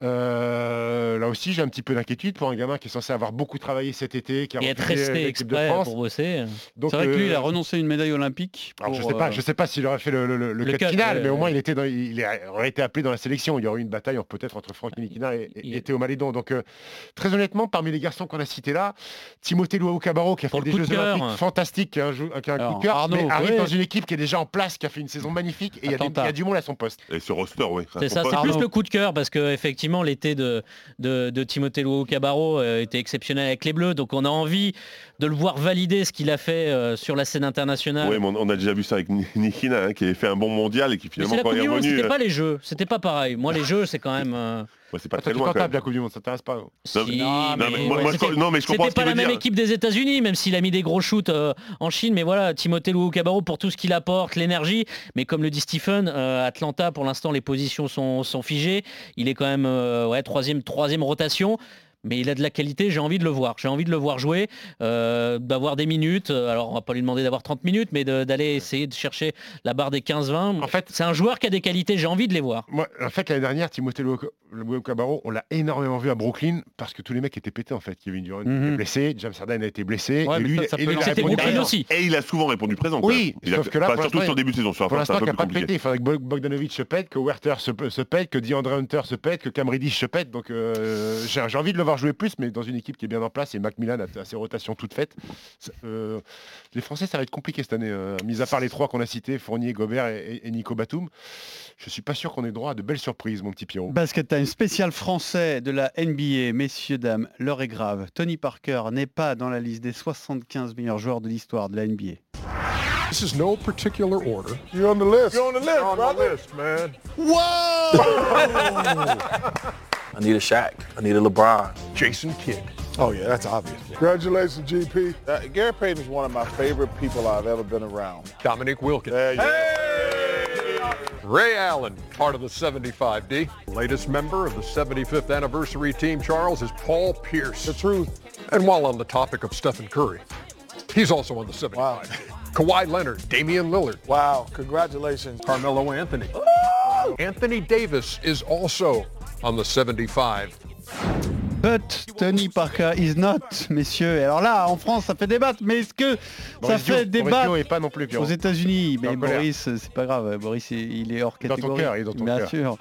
Euh, là aussi, j'ai un petit peu d'inquiétude pour un gamin qui est censé avoir beaucoup travaillé cet été, qui a Et être refusé resté l'équipe de exprès France. pour bosser. Donc, C'est vrai que lui, il a euh, renoncé à une médaille olympique. alors, je sais pas, euh, je sais pas s'il aurait fait le, le, le- le le cut cut, final, ouais, mais au ouais. moins il était dans- il aurait été appelé dans la sélection. Il y aurait eu une bataille peut-être entre Franck Nikina et, et, Il- et Théo Malédon. Donc euh, très honnêtement, parmi les garçons qu'on a cités là, Timothée Luau Cabarro qui a Pour fait des de Jeux cœur. Olympiques fantastiques, qui a un, jeu- qui a un Alors, coup de cœur, Arnaud, mais arrive ouais. dans une équipe qui est déjà en place, qui a fait une saison magnifique et il y, a du monde à son poste. Et ce roster, oui. C'est ça, c'est plus le coup de cœur parce que effectivement l'été de, de, de Timothée Luau Cabarro euh, était exceptionnel avec les Bleus, donc on a envie de le voir valider ce qu'il a fait euh, sur la scène internationale. Oui, mais on, a déjà vu ça avec Ni- Nikina, hein, qui avait fait un bon mondial et qui finalement, quand il est revenu, c'était euh, pas les jeux, c'était pas pareil. Moi les jeux c'est quand même... ouais, c'est pas Attends, très loin. quand même. la Coupe du Monde, ça t'intéresse pas si, Non, mais- non, mais mais moi- ouais, moi, je- c'était- non, mais je comprends C'était ce pas la même dire. équipe des États-Unis, même s'il a mis des gros shoots euh, en Chine. Mais voilà, Timothée Luau Cabarro pour tout ce qu'il apporte, l'énergie. Mais comme le dit Stephen, euh, Atlanta, pour l'instant, les positions sont, sont figées. Il est quand même euh, ouais, troisième, troisième rotation. Mais il a de la qualité, j'ai envie de le voir. J'ai envie de le voir jouer, euh, d'avoir des minutes. Euh, Alors, on va pas lui demander d'avoir 30 minutes, mais de- d'aller essayer de chercher la barre des 15-20. En fait- c'est un joueur qui a des qualités, j'ai envie de les voir. Moi, en fait, l'année dernière, Timothée Luau Cabarro, on l'a énormément vu à Brooklyn parce que tous les mecs étaient pétés en fait. Kevin Durant Mhm. était blessé, James Harden a été blessé. Ouais, et lui, ça, ça et lui, il a Brooklyn aussi. Et il a souvent répondu présent. quoi. Oui, Il a- sauf que là, surtout sur le début de saison. Sur Pour l'instant, il n'a plus pas pété. compliqué. Il faudrait que Bog- Bogdanovic se pète, que Werther se, se pète, que DeAndre Hunter se pète, que Cam Reddish se pète. Donc euh, j'ai j'ai envie de le voir jouer plus, mais dans une équipe qui est bien en place et Macmillan a, a ses rotations toutes faites. Euh, les Français, ça va être compliqué cette année. euh, mis à part les trois qu'on a cités, Fournier, Gobert et, Nico Batum. Je suis pas sûr qu'on ait droit à de belles surprises, mon petit Pierrot. Basket Time spécial français de la NBA. Messieurs, dames, l'heure est grave. Tony Parker n'est pas dans la liste des 75 meilleurs joueurs de l'histoire de la NBA. This is no particular order. You're on the list. You're on the list, On the list, man. I need a Shaq. I need a LeBron. Jason Kidd. Oh, yeah, that's obvious. Congratulations, GP. Uh, Gary Payton is one of my favorite people I've ever been around. Dominic Wilkins. There you go. Ray Allen, part of the 75D. Latest member of the 75th anniversary team, Charles, is Paul Pierce. The truth. And while on the topic of Stephen Curry, he's also on the 75. Kawhi Leonard, Damian Lillard, Wow, congratulations. Carmelo Anthony. Anthony Davis is also on the 75. But Tony Parker is not, messieurs. Et alors là, en France, ça fait débattre, mais est-ce que ça fait Boris débat Dio est pas non plus aux. États-Unis? Mais. Boris, c'est pas grave. Boris, il est hors Dans ton catégorie. cœur, il est dans ton Bien cœur. sûr.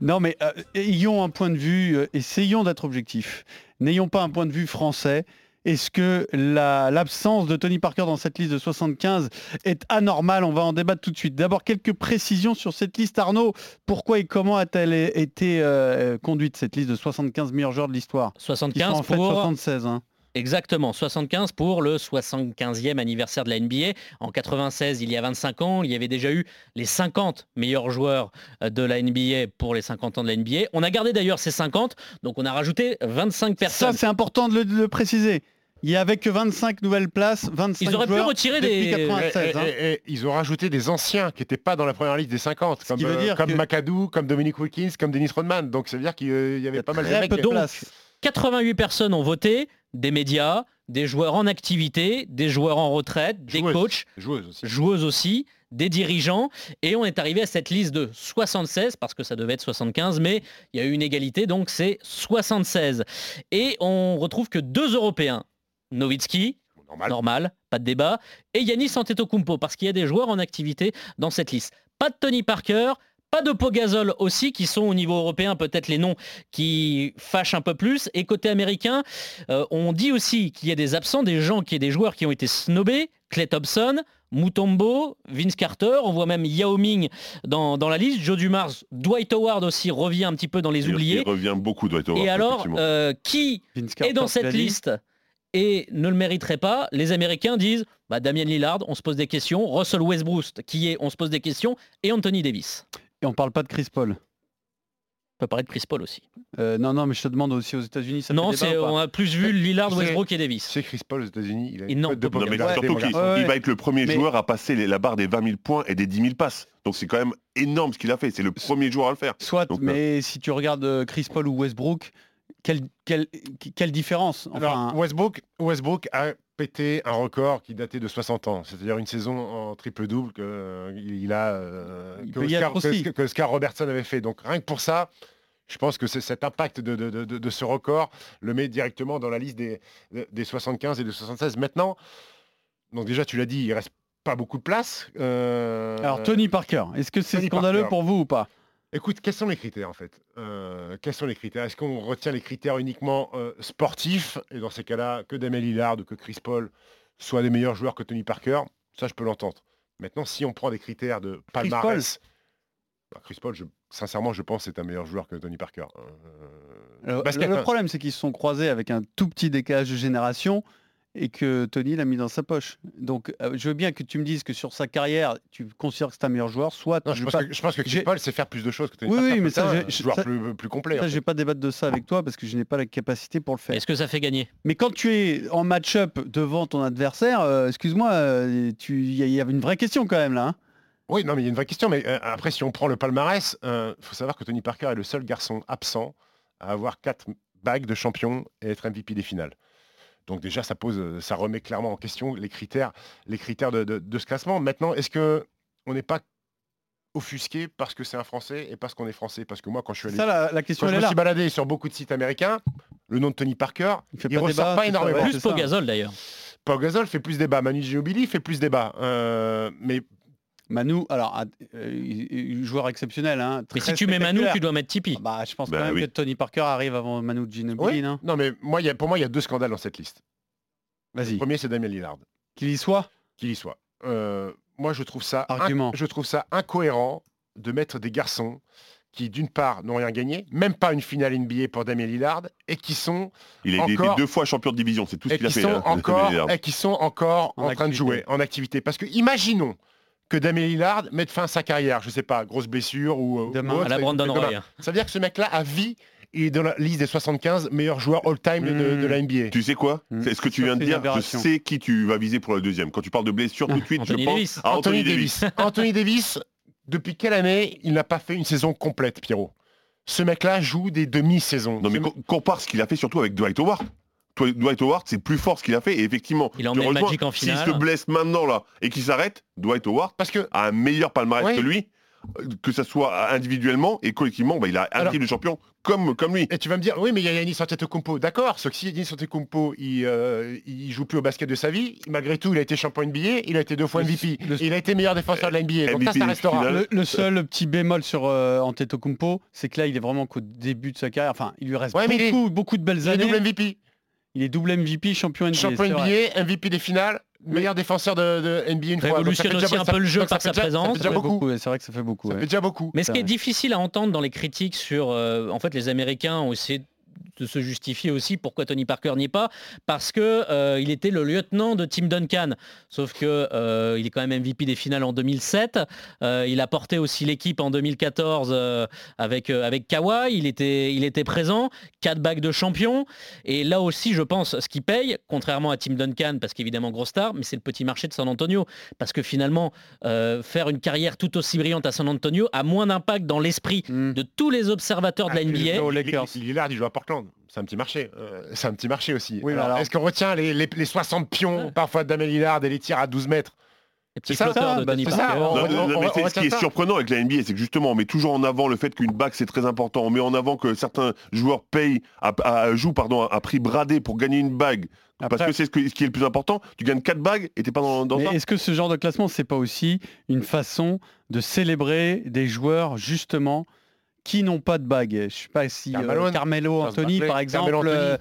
Non, mais euh, ayons un point de vue, euh, essayons d'être objectifs. N'ayons pas un point de vue français. Est-ce que la- l'absence de Tony Parker dans cette liste de 75 est anormale? On va en débattre tout de suite. D'abord, quelques précisions sur cette liste. Arnaud, pourquoi et comment a-t-elle été euh, conduite, cette liste de 75 meilleurs joueurs de l'histoire? Qui sont 75 en fait pour... 76. hein. Exactement, 75 pour le 75e anniversaire de la NBA. En 96, il y a 25 ans, il y avait déjà eu les 50 meilleurs joueurs euh, de la NBA pour les 50 ans de la NBA. On a gardé d'ailleurs ces 50, donc on a rajouté 25 Ça, personnes. c'est important de le, de le préciser. Il n'y avait que 25 nouvelles places, 25 Ils auraient pu retirer depuis des- 96. hein. Et- et- et ils ont rajouté des anciens qui n'étaient pas dans la première liste des 50, comme, qui veut euh, dire comme que- McAdoo, comme Dominic Wilkins, comme Dennis Rodman. Donc ça veut dire qu'il euh, y avait pas mal de Très mecs. peu de qui- place. 88 personnes ont voté, des médias, des joueurs en activité, des joueurs en retraite, des Joueuses. coachs, Joueuses aussi. joueuses aussi, des dirigeants, et on est arrivé à cette liste de 76, parce que ça devait être 75, mais il y a eu une égalité, donc c'est 76. Et on retrouve que deux Européens, Nowitzki, Normal. normal, pas de débat, et Yanis Antetokounmpo, parce qu'il y a des joueurs en activité dans cette liste. Pas de Tony Parker, pas de Pogazol aussi, qui sont au niveau européen peut-être les noms qui fâchent un peu plus. Et côté américain, euh, on dit aussi qu'il y a des absents, des gens, qui des joueurs qui ont été snobés, Clay Thompson, Mutombo, Vince Carter, on voit même Yao Ming dans, dans la liste, Joe Dumars, Dwight Howard aussi revient un petit peu dans les Il- oubliés. Il revient beaucoup, Dwight Howard. Et alors, euh, qui est dans cette liste et ne le mériterait pas, les Américains disent bah, Damien Lillard, on se pose des questions, Russell Westbrook, qui est, on se pose des questions, et Anthony Davis. Et on parle pas de Chris Paul. On peut parler de Chris Paul aussi. Euh, non, non, mais je te demande aussi aux États-Unis. Ça non, fait débat c'est, on a plus vu Lillard, Westbrook et Davis. C'est Chris Paul aux États-Unis. Il a une non, de non, mais surtout qu'il. Ouais, va être le premier Mais- joueur à passer les- la barre des 20 000 points et des 10 000 passes. Donc c'est quand même énorme ce qu'il a fait. C'est le premier joueur à le faire. Soit, Donc, mais si tu regardes euh, Chris Paul ou Westbrook, quelle, quelle, quelle différence Alors, Westbrook, Westbrook a pété un record qui datait de 60 ans, c'est-à-dire une saison en triple-double que, euh, il a, euh, Il que, Oscar, que- que Oscar Robertson avait fait. Donc rien que pour ça, Je pense que c'est cet impact de, de- de- de- de ce record le met directement dans la liste des, des 75 et des 76. Maintenant, donc déjà tu l'as dit, il reste pas beaucoup de place. Euh, Alors Tony Parker, est-ce que c'est scandaleux Parker. pour vous ou pas? Écoute, quels sont les critères en fait? Euh, Quels sont les critères? Est-ce qu'on retient les critères uniquement euh, sportifs? Et dans ces cas-là, que Damien Lillard ou que Chris Paul soient des meilleurs joueurs que Tony Parker? Ça, je peux l'entendre. Maintenant, si on prend des critères de palmarès... Bah, Chris Paul, je- sincèrement, je pense que c'est un meilleur joueur que Tony Parker. Euh, Alors, basket, Le hein. problème, c'est qu'ils se sont croisés avec un tout petit décalage de génération et que Tony l'a mis dans sa poche. Donc, euh, je veux bien que tu me dises que sur sa carrière, tu considères que c'est un meilleur joueur, soit Non, tu je, pense pas- que, je pense que Paul sait faire plus de choses que Tony Oui, Parker. oui, mais ça, un joueur ça- plus, plus complet. en Ça, fait. je vais pas débattre de ça avec toi parce que je n'ai pas la capacité pour le faire. Est-ce que ça fait gagner? Mais quand tu es en match-up devant ton adversaire, euh, excuse-moi, euh, tu- il y, y avait une vraie question quand même là. hein. Oui, non, mais il y a une vraie question. Mais euh, après, si on prend le palmarès, il faut savoir que Tony Parker est le seul garçon absent à avoir quatre bagues de champion et être MVP des finales. Donc déjà, ça pose, euh, ça remet clairement en question les critères, les critères de, de- de ce classement. Maintenant, est-ce que on n'est pas offusqué parce que c'est un Français et parce qu'on est français? Parce que moi, quand je suis allé, Ça, la, la question quand je me là. suis baladé sur beaucoup de sites américains, le nom de Tony Parker, Il fait il pas ressort débat, pas c'est ça, énormément. ouais, Plus ça. Pogazol d'ailleurs. Paul Gasol fait plus débat, Manu Ginobili fait plus débat. Euh, mais Manu, alors, ah, euh, joueur exceptionnel. Hein, Mais si tu mets Manu, tu dois mettre Tipeee. Ah Bah, je pense Bah quand même oui. que Tony Parker arrive avant Manu Ginobili, Oui. non? Non, mais moi, il y a- pour moi, il y a deux scandales dans cette liste. Le Vas-y, premier, c'est Damien Lillard. qu'il y soit? qu'il y soit. Euh, moi, je trouve ça, Argument. je trouve ça incohérent de mettre des garçons qui, d'une part, n'ont rien gagné, même pas une finale NBA pour Damien Lillard, et qui sont, Il a été Encore- deux fois champion de division, c'est tout ce et qu'il a qui fait. sont hein, encore, et qui sont encore En en, train de jouer en activité. Parce que imaginons que Damien Lillard mette fin à sa carrière, je sais pas, grosse blessure ou euh, Demain, ou autre, À la et- Brandon et demain. Roy. Ça veut dire que ce mec-là, à vie, il est dans la liste des 75 meilleurs joueurs all-time de, de- de la NBA. Tu sais quoi Hmm. C'est ce que tu viens de dire. Je sais qui tu vas viser pour le deuxième. Quand tu parles de blessure, tout de suite, je pense Davis. à Anthony Davis. Anthony Davis, depuis quelle année il n'a pas fait une saison complète, Pierrot? Ce mec-là joue des demi-saisons. Non mais compare ce qu'il a fait surtout avec Dwight Howard. Dwight Howard, c'est plus fort ce qu'il a fait et effectivement, Il emmené Magic en S'il se blesse maintenant là et qu'il s'arrête, Dwight Howard Parce que a un meilleur palmarès Ouais. que lui, que ce soit individuellement et collectivement, bah, il a un Alors- titre de champion comme, comme lui. Et tu vas me dire, oui, mais il y a Yannis Antetokounmpo. D'accord, sauf que si Yannis Antetokounmpo, il, euh, il joue plus au basket de sa vie, malgré tout, il a été champion NBA, il a été deux fois MVP, le- il a été meilleur défenseur de la NBA. Donc ça, MVP ça restera. Le, le seul petit bémol sur euh, Antetokounmpo, c'est que là, il est vraiment qu'au début de sa carrière. Enfin, il lui reste Ouais, mais il est- beaucoup, de belles Il est années. double MVP. Il est double MVP, champion NBA. Champion. NBA, MVP des finales, meilleur défenseur de, de NBA une fois. Révolutionne aussi un peu le jeu par sa déjà- présence. C'est vrai que ça fait beaucoup. Ça ouais. fait déjà beaucoup. Mais ce qui est difficile à entendre dans les critiques sur, euh, en fait, les Américains ont essayé de se justifier aussi pourquoi Tony Parker n'y est pas, parce que euh, il était le lieutenant de Tim Duncan. Sauf que euh, il est quand même MVP des finales en 2007. Euh, il a porté aussi l'équipe en 2014 euh, avec euh, avec Kawhi. Il était il était présent. Quatre bagues de champion. Et là aussi, je pense, ce qui paye, contrairement à Tim Duncan, parce qu'évidemment gros star, mais c'est le petit marché de San Antonio, parce que finalement euh, faire une carrière tout aussi brillante à San Antonio a moins d'impact dans l'esprit Hmm. de tous les observateurs de la Ah, NBA. Lillard, il joue à Portland. C'est un petit marché. Euh, c'est un petit marché aussi. Oui, mais Alors, alors- Est-ce qu'on retient les, les- les 60 pions parfois de Damien Lillard et les tirs à 12 mètres? Les petits C'est ça, bah, on- Non, on- non, on ce qui est surprenant avec la NBA, c'est que justement, on met toujours en avant le fait qu'une bague c'est très important. On met en avant que certains joueurs payent, à, à- jouent pardon, à prix bradé pour gagner une bague. Après- Parce que c'est ce, qui est le plus important. Tu gagnes 4 bagues et t'es pas dans, dans Mais est-ce que ce genre de classement, c'est pas aussi une façon de célébrer des joueurs justement qui n'ont pas de bague Je sais pas si euh, Carmelo, Anthony, par exemple, Anthony. euh,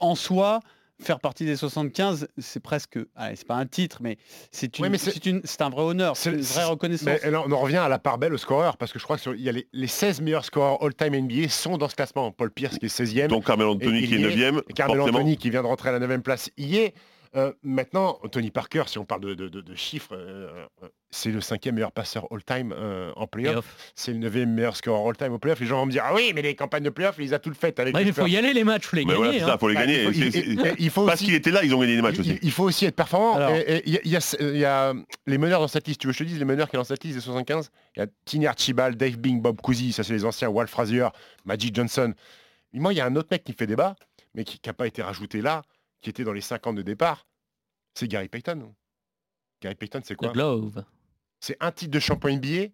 en soi, faire partie des 75, c'est presque, c'est pas un titre, mais c'est une, Oui, mais c'est- un vrai honneur, c'est une vraie reconnaissance. Mais alors, on en revient à la part belle au scoreur, parce que je crois qu'il y a les, les 16 meilleurs scoreurs all-time NBA sont dans ce classement. Paul Pierce qui est 16e, Donc Carmelo Anthony Et- qui est et- 9ème, et Carmelo forcément. Anthony qui vient de rentrer à la 9e place y est. Euh, maintenant, Tony Parker, si on parle de, de- de- de chiffres, euh, euh, c'est le cinquième meilleur passeur all-time euh, en playoff. C'est le neuvième meilleur scoreur all-time au playoff. Les gens vont me dire, ah oui, mais les campagnes de playoff, il les a toutes faites avec Ouais, les il faut y aller les matchs, faut les Mais gagner. voilà, c'est hein. ça, faut les Bah, gagner. il faut- C'est- il- c'est- il- il faut Parce aussi- qu'il était là, ils ont gagné des matchs aussi. il faut aussi être performant. Et- et Il y, a- y y a les meneurs dans cette liste. Tu veux que je te dise les meneurs qui sont dans cette liste des 75 Il y a Tiny Archibald, Dave Bing, Bob Cousy, ça c'est les anciens, Walt Frazier, Magic Johnson. Mais moi, il y a un autre mec qui fait débat, mais qui n'a pas été rajouté là, qui était dans les 50 de départ. C'est Gary Payton. Gary Payton, c'est quoi? Glove. C'est un titre de champion NBA,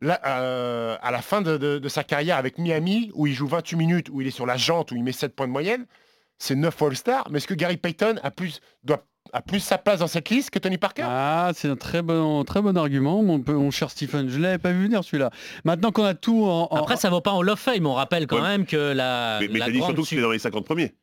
là, euh, à la fin de, de- de sa carrière avec Miami, où il joue 28 minutes, où il est sur la jante, où il met 7 points de moyenne, c'est 9 All-Star. Mais est-ce que Gary Payton a plus, doit, a plus sa place dans cette liste que Tony Parker? Ah, c'est un très bon, très bon argument, mon, cher Stephen. Je l'avais pas vu venir celui-là. Maintenant qu'on a tout en, en- Après, ça vaut pas en of Fame. On rappelle quand Ouais. même que la, Mais, mais la dit grande surtout que c'était dans les 50 premiers.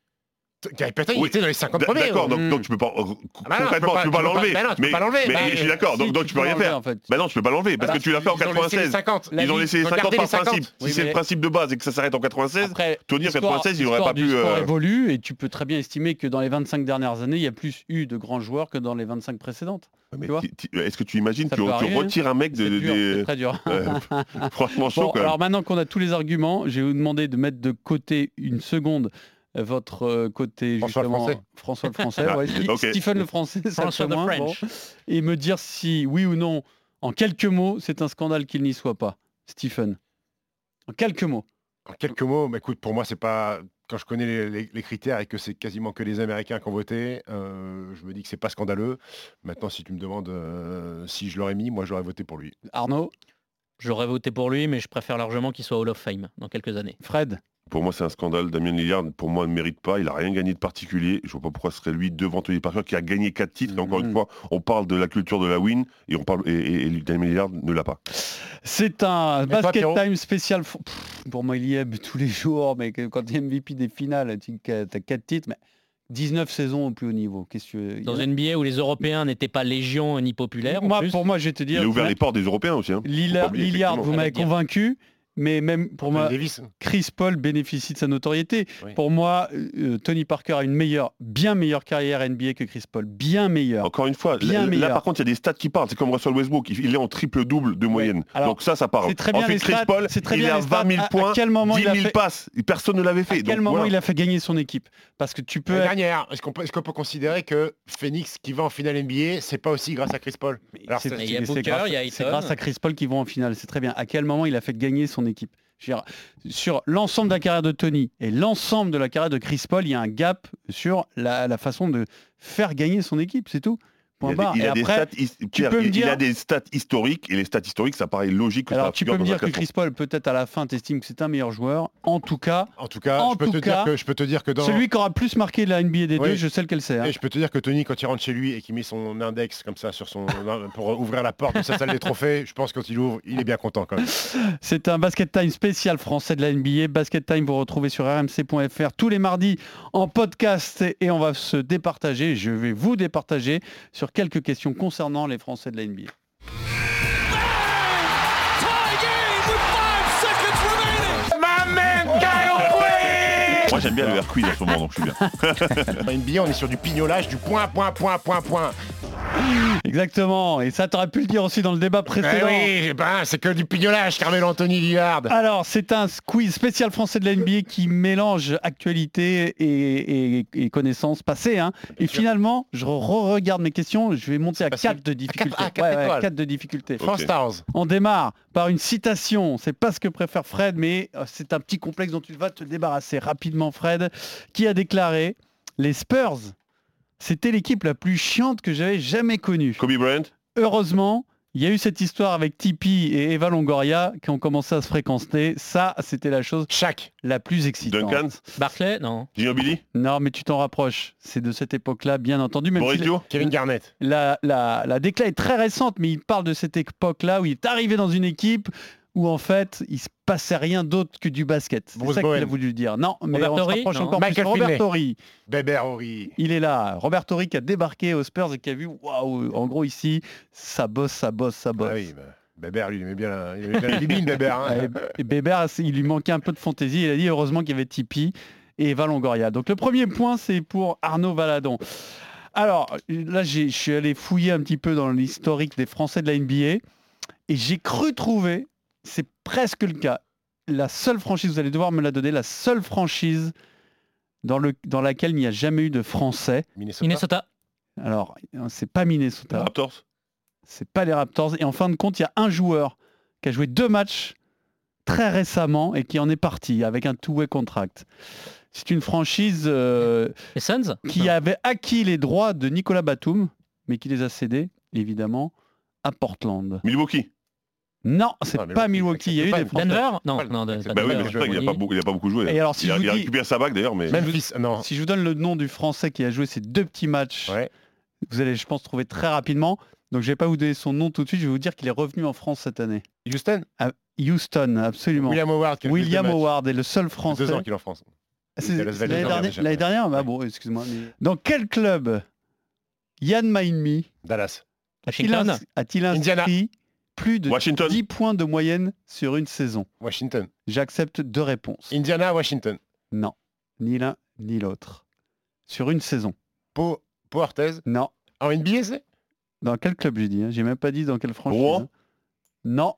Payton, il était dans les 50 D- premiers. D'accord, donc, donc tu peux pas. euh, bah non, concrètement, tu peux pas- l'enlever. bah non, tu peux Mais, pas l'enlever. mais Bah, je suis d'accord, donc, donc tu peux rien faire. en fait. Bah non, tu peux pas l'enlever parce Bah, que tu l'as fait en ils ont laissé les 96. 50. Ils ont laissé les Ils ont 50 gardé par les 50. principe. Si c'est mais- le principe de base et que ça s'arrête en 96, Après, Tony en l'histoire- 96, il aurait l'histoire pas pu. sport euh, évolue et tu peux très bien estimer que dans les 25 dernières années, il y a plus eu de grands joueurs que dans les 25 précédentes. mais Est-ce que tu imagines Ça tu, retires un mec de, dur, des- c'est très dur. euh, franchement chaud Bon, alors maintenant qu'on a tous les arguments, je vais vous demander de mettre de côté une seconde votre euh, côté François le justement Français. François le français, Ah, ouais. Stephen le français, ça François le the fait moins, French. bon. et me dire si oui ou non, en quelques mots, c'est un scandale qu'il n'y soit pas. Stephen, en quelques mots. En quelques mots, mais écoute, pour moi, c'est pas. Quand je connais les, les- les critères et que c'est quasiment que les Américains qui ont voté, euh, je me dis que c'est pas scandaleux. Maintenant, si tu me demandes euh, si je l'aurais mis, moi, j'aurais voté pour lui. Arnaud, J'aurais voté pour lui, mais je préfère largement qu'il soit Hall of Fame dans quelques années. Fred, Pour moi, c'est un scandale. Damien Lillard, pour moi, ne mérite pas. Il a rien gagné de particulier. Je vois pas pourquoi ce serait lui devant Tony Parker qui a gagné quatre titres. Et encore Mhm. une fois, on parle de la culture de la win et on parle et, et- et Damien Lillard ne l'a pas. c'est un basket time spécial. Pff, Pour moi, il y est tous les jours, mais quand tu es MVP des finales, tu as 4 titres, mais 19 saisons au plus haut niveau. Que Dans une NBA où les Européens n'étaient pas légion ni populaires. en moi, plus. pour moi, je vais te Il dire, a ouvert les portes des Européens aussi. hein. Lillard, Lillard, vous m'avez convaincu, mais même pour moi, Davis. Chris Paul bénéficie de sa notoriété. Oui. Pour moi, euh, Tony Parker a une meilleure, bien meilleure carrière NBA que Chris Paul, bien meilleure. Encore une fois, Bien là, là, par contre, il y a des stats qui parlent. C'est comme Russell Westbrook. Il est en triple-double de moyenne. Alors, Donc ça, ça parle. c'est très bien Ensuite, Chris stats, Paul, c'est très il bien est à les stats. 20 000 À- à points, quel moment 10 il a 000 fait- passes. Personne ne l'avait fait. À quel Donc, moment voilà. il a fait gagner son équipe? Parce que tu peux La dernière, est-ce qu'on peut, considérer que Phoenix qui va en finale NBA, c'est pas aussi grâce à Chris Paul? C'est- grâce- à Chris Paul qu'ils vont en finale. C'est très bien. À quel moment il a fait gagner son équipe Sur l'ensemble de la carrière de Tony et l'ensemble de la carrière de Chris Paul, il y a un gap sur la façon de faire gagner son équipe. C'est tout. Point Il a, des- barre. il Et a des après, stats, his- Pierre, peux me il- il dire- a des stats historiques et les stats historiques, ça paraît logique que alors ça tu peux me dire que. Chris Paul, peut-être à la fin, t'estimes que c'est un meilleur joueur. En tout cas, En tout cas, En je, peux tout te cas, dire que, je peux te dire que dans... celui qui aura plus marqué la NBA des Oui. deux, je sais lequel c'est. hein. Et je peux te dire que Tony, quand il rentre chez lui et qu'il met son index comme ça sur son pour ouvrir la porte de sa salle des trophées, je pense que quand il ouvre, il est bien content quand même. C'est un Basket Time spécial français de la NBA. Basket Time, vous retrouvez sur rmc.fr tous les mardis en podcast et on va se départager. Je vais vous départager sur quelques questions concernant les Français de la. Moi, j'aime bien le air quiz en ce moment, donc je suis bien. En NBA, on est sur du pignolage, du point, point, point, point, point. Exactement. Et ça, t'aurais pu le dire aussi dans le débat Eh précédent. oui, ben, c'est que du pignolage, Carmelo Anthony Lillard. Alors, c'est un quiz spécial français de la NBA qui mélange actualité et, et- et connaissances passées. hein. Et sûr. finalement, je re-regarde mes questions. Je vais monter à facile. 4 de difficulté. ah, quatre Ouais, ouais, étoiles. quatre de difficulté. France. Stars. On démarre par une citation. C'est pas ce que préfère Fred, mais euh, c'est un petit complexe dont tu vas te débarrasser rapidement, Fred, qui a déclaré les Spurs. C'était l'équipe la plus chiante que j'avais jamais connue. Kobe Bryant, Heureusement, il y a eu cette histoire avec Tipeee et Eva Longoria qui ont commencé à se fréquenter. Ça, c'était la chose Shaq. la plus excitante. Duncan, Barclay, non. Ginobili, Non, mais tu t'en rapproches. C'est de cette époque-là, bien entendu. Même si Boris Dio. Kevin Garnett. la, la, la décla est très récente, mais il parle de cette époque-là où il est arrivé dans une équipe où en fait il se passait rien d'autre que du basket. C'est Bruce ça qu'il a voulu dire. Non, mais Robert on se rapproche non. encore Michael plus. Robert Horry. il est là. Robert Horry qui a débarqué aux Spurs et qui a vu, waouh, en gros ici, ça bosse, ça bosse, ça bosse. Ah oui, bah, Bébert, lui, il aimait bien la, il aimait bien la bibine, Bébert. hein. Et, et Bébert, il lui manquait un peu de fantaisie. Il a dit heureusement qu'il y avait Tipeee et Eva Longoria. Donc le premier point, c'est pour Arnaud Valadon. Alors là, je suis allé fouiller un petit peu dans l'historique des Français de la NBA et j'ai cru trouver, c'est presque le cas, la seule franchise, vous allez devoir me la donner, la seule franchise dans, le, dans laquelle il n'y a jamais eu de Français. Minnesota. Minnesota. Alors, c'est pas Minnesota. Raptors. C'est pas les Raptors. Et en fin de compte, il y a un joueur qui a joué deux matchs très récemment et qui en est parti avec un two-way contract. C'est une franchise euh, Les Suns? qui avait acquis les droits de Nicolas Batum, mais qui les a cédés, évidemment, à Portland. Milwaukee. Non, c'est Ah, pas Milwaukee. Il y a eu des Français. Denver Non, non, de- c'est Bah oui, mais Denver. c'est vrai qu'il a pas beaucoup, il a pas beaucoup joué. Et alors, si il, a, il dis- récupéré sa bague d'ailleurs, mais Memphis, non. Si je vous donne le nom du Français qui a joué ces deux petits matchs, Ouais. vous allez, je pense, trouver très rapidement. Donc, je vais pas vous donner son nom tout de suite. Je vais vous dire qu'il est revenu en France cette année. Houston Houston, absolument. William Howard. William. Howard est le seul Français. Deux ans qu'il est en France. Ah, c'est- Il L'année dernière, dernière. l'année dernière bah bon, excuse-moi. mais- Dans quel club Yann Maïnmi Dallas. a-t-il Washington inscrit plus de Washington. 10 points de moyenne sur une saison Washington. J'accepte deux réponses. Indiana, Washington. Non, ni l'un ni l'autre. Sur une saison Po, Po. Non. En NBA, c'est? Dans quel club j'ai dit hein? J'ai même pas dit dans quelle franchise. Rouen hein. Non.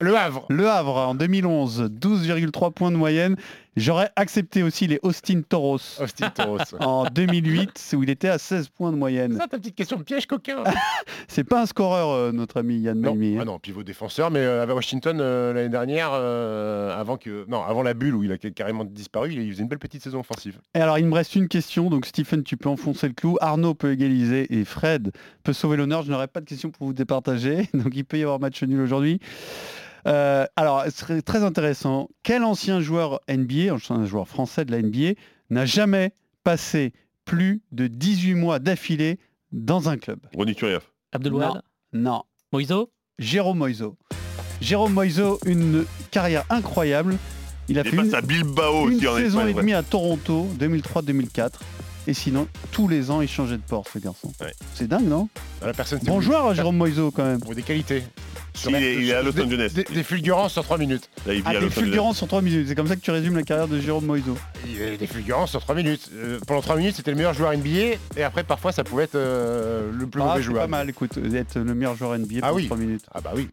Le Havre. Le Havre en 2011, 12,3 points de moyenne. J'aurais accepté aussi les Austin Toros Austin Toros. en 2008 où il était à 16 points de moyenne. Ça, ta petite question de piège coquin. C'est pas un scoreur, euh, notre ami Yann non, hein. ah non, pivot défenseur, mais euh, avec Washington euh, l'année dernière, euh, avant que, non, avant la bulle où il a carrément disparu, il faisait une belle petite saison offensive. Et alors, il me reste une question. Donc, Stephen, tu peux enfoncer le clou. Arnaud peut égaliser et Fred peut sauver l'honneur. Je n'aurai pas de questions pour vous départager. Donc, il peut y avoir match nul aujourd'hui. Euh, alors, ce serait très intéressant. Quel ancien joueur NBA, un joueur français de la NBA, n'a jamais passé plus de 18 mois d'affilée dans un club? Ronny Turiaf. Abdelwad Non. Moiso Jérôme Moiso. Jérôme Moiso, une carrière incroyable. Il a Il fait une, à Bilbao une aussi en saison et demie à Toronto, 2003-2004. Et sinon, tous les ans, il changeait de port, ce garçon. Ouais. C'est dingue, non? La personne Bon joueur, Jérôme Moiso, quand même. Pour des qualités. Il est, il est à Los Angeles. Des, des fulgurances sur 3 minutes. Là, il vit Ah, à des Los Angeles. fulgurances en 3 minutes. C'est comme ça que tu résumes la carrière de Jérôme Moiso. Il y a des fulgurances sur 3 minutes. Euh, pendant 3 minutes, c'était le meilleur joueur NBA. Et après, parfois, ça pouvait être euh, le plus Ah, mauvais c'est joueur. pas mal, écoute, être le meilleur joueur NBA Ah pour oui. 3 minutes. Ah bah oui.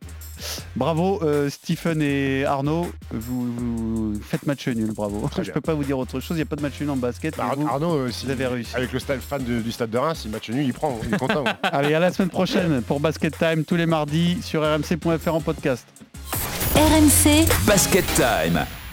Bravo, euh, Stephen et Arnaud. Vous, vous faites match nul, bravo. Très Je bien. peux pas vous dire autre chose, il n'y a pas de match nul en basket. Bah, mais vous- Arnaud, euh, si- vous avez réussi. avec le stade fan de- du stade de Reims, si match nul, il prend. Il est content. Allez, à la semaine prochaine pour Basket Time, tous les mardis sur rmc.fr en podcast. RMC Basket Time.